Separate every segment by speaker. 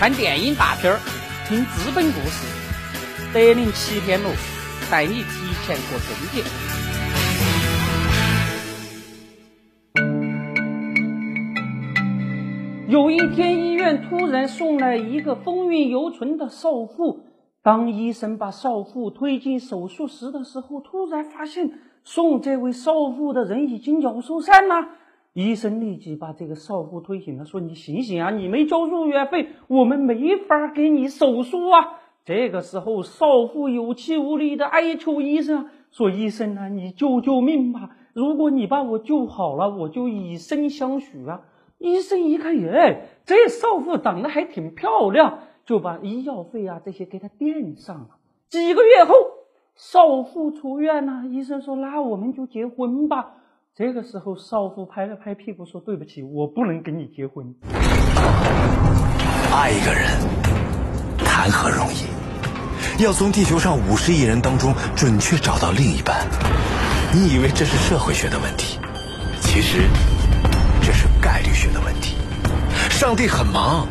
Speaker 1: 看电影大片儿，听资本故事，德林七天乐带你提前过春节。有一天，医院突然送来一个风韵犹存的少妇。当医生把少妇推进手术室的时候，突然发现送这位少妇的人已经鸟兽散了。医生立即把这个少妇推醒了，说：“你醒醒啊！你没交入院费，我们没法给你手术啊！”这个时候，少妇有气无力的哀求医生说：“医生啊，你救救命吧！如果你把我救好了，我就以身相许啊！”医生一看，耶，这少妇长得还挺漂亮，就把医药费啊这些给她垫上了。几个月后，少妇出院了，医生说：“那我们就结婚吧。”这个时候，少妇拍了拍屁股说：“对不起，我不能跟你结婚。”
Speaker 2: 爱一个人谈何容易？要从地球上五十亿人当中准确找到另一半，你以为这是社会学的问题？其实这是概率学的问题。上帝很忙，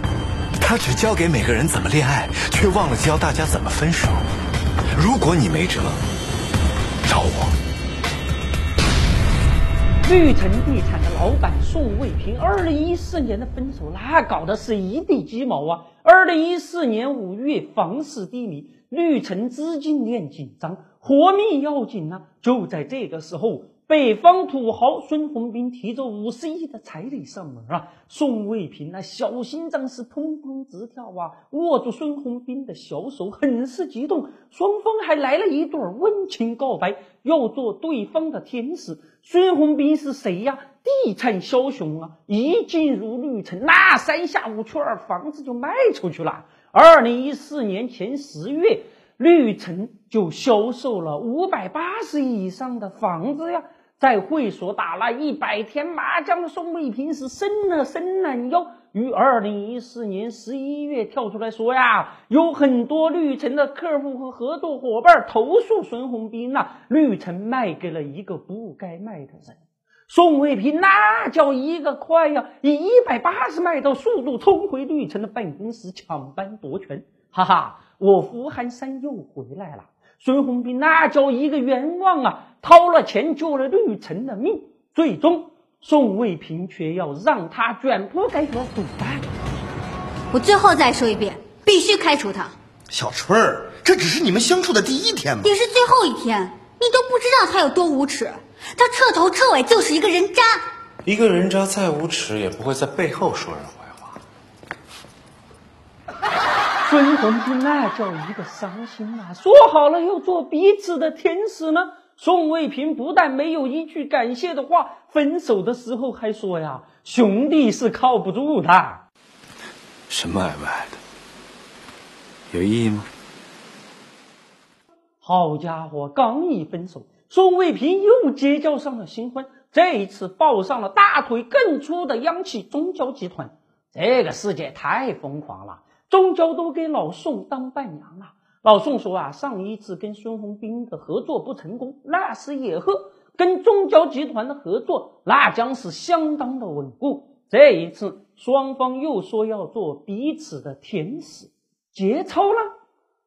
Speaker 2: 他只教给每个人怎么恋爱，却忘了教大家怎么分手。如果你没辙，找我。
Speaker 1: 绿城地产的老板宋卫平，二零一四年的分手那搞的是一地鸡毛啊！二零一四年五月，房市低迷，绿城资金链紧张，活命要紧啊！就在这个时候。北方土豪孙宏斌提着五十亿的彩礼上门啊！宋卫平那小心脏是砰砰直跳啊！握住孙宏斌的小手，很是激动。双方还来了一段温情告白，要做对方的天使。孙宏斌是谁呀？地产枭雄啊！一进入绿城，那三下五除二房子就卖出去了。二零一四年前十月，绿城就销售了五百八十亿以上的房子呀！在会所打了一百天麻将的宋卫平是伸了伸懒腰，于二零一四年十一月跳出来说呀，有很多绿城的客户和合作伙伴投诉孙宏斌呐，绿城卖给了一个不该卖的人。宋卫平那叫一个快呀，以一百八十迈的速度冲回绿城的办公室抢班夺权，哈哈，我胡寒山又回来了。孙宏斌那叫一个冤枉啊！掏了钱救了绿城的命，最终宋卫平却要让他卷铺盖和滚蛋。
Speaker 3: 我最后再说一遍，必须开除他。
Speaker 4: 小春儿，这只是你们相处的第一天嘛，
Speaker 3: 也是最后一天。你都不知道他有多无耻，他彻头彻尾就是一个人渣。
Speaker 5: 一个人渣再无耻，也不会在背后说人坏
Speaker 1: 话。孙宏斌那叫一个伤心啊！说好了要做彼此的天使呢。宋卫平不但没有一句感谢的话，分手的时候还说呀：“兄弟是靠不住的。”
Speaker 5: 什么爱不爱的？有意义吗？
Speaker 1: 好家伙，刚一分手，宋卫平又结交上了新欢，这一次抱上了大腿更粗的央企中交集团。这个世界太疯狂了。中交都给老宋当伴娘了。老宋说啊，上一次跟孙宏斌的合作不成功，那是野鹤跟中交集团的合作，那将是相当的稳固。这一次，双方又说要做彼此的天使。节操呢？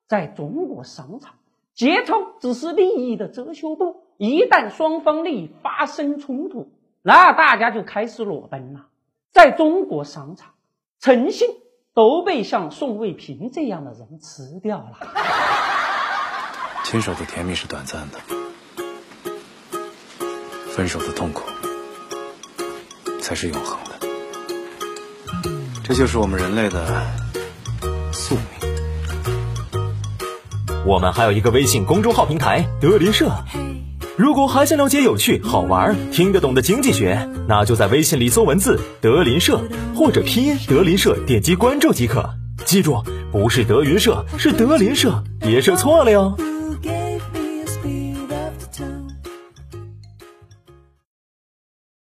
Speaker 1: 在中国商场，节操只是利益的遮羞布。一旦双方利益发生冲突，那大家就开始裸奔了。在中国商场，诚信。都被像宋卫平这样的人吃掉了。
Speaker 5: 牵手的甜蜜是短暂的，分手的痛苦才是永恒的。这就是我们人类的宿命。
Speaker 6: 我们还有一个微信公众号平台“德林社”。如果还想了解有趣、好玩、听得懂的经济学，那就在微信里搜文字“德林社”或者拼音“德林社”，点击关注即可。记住，不是德云社，是德林社，别设错了哟。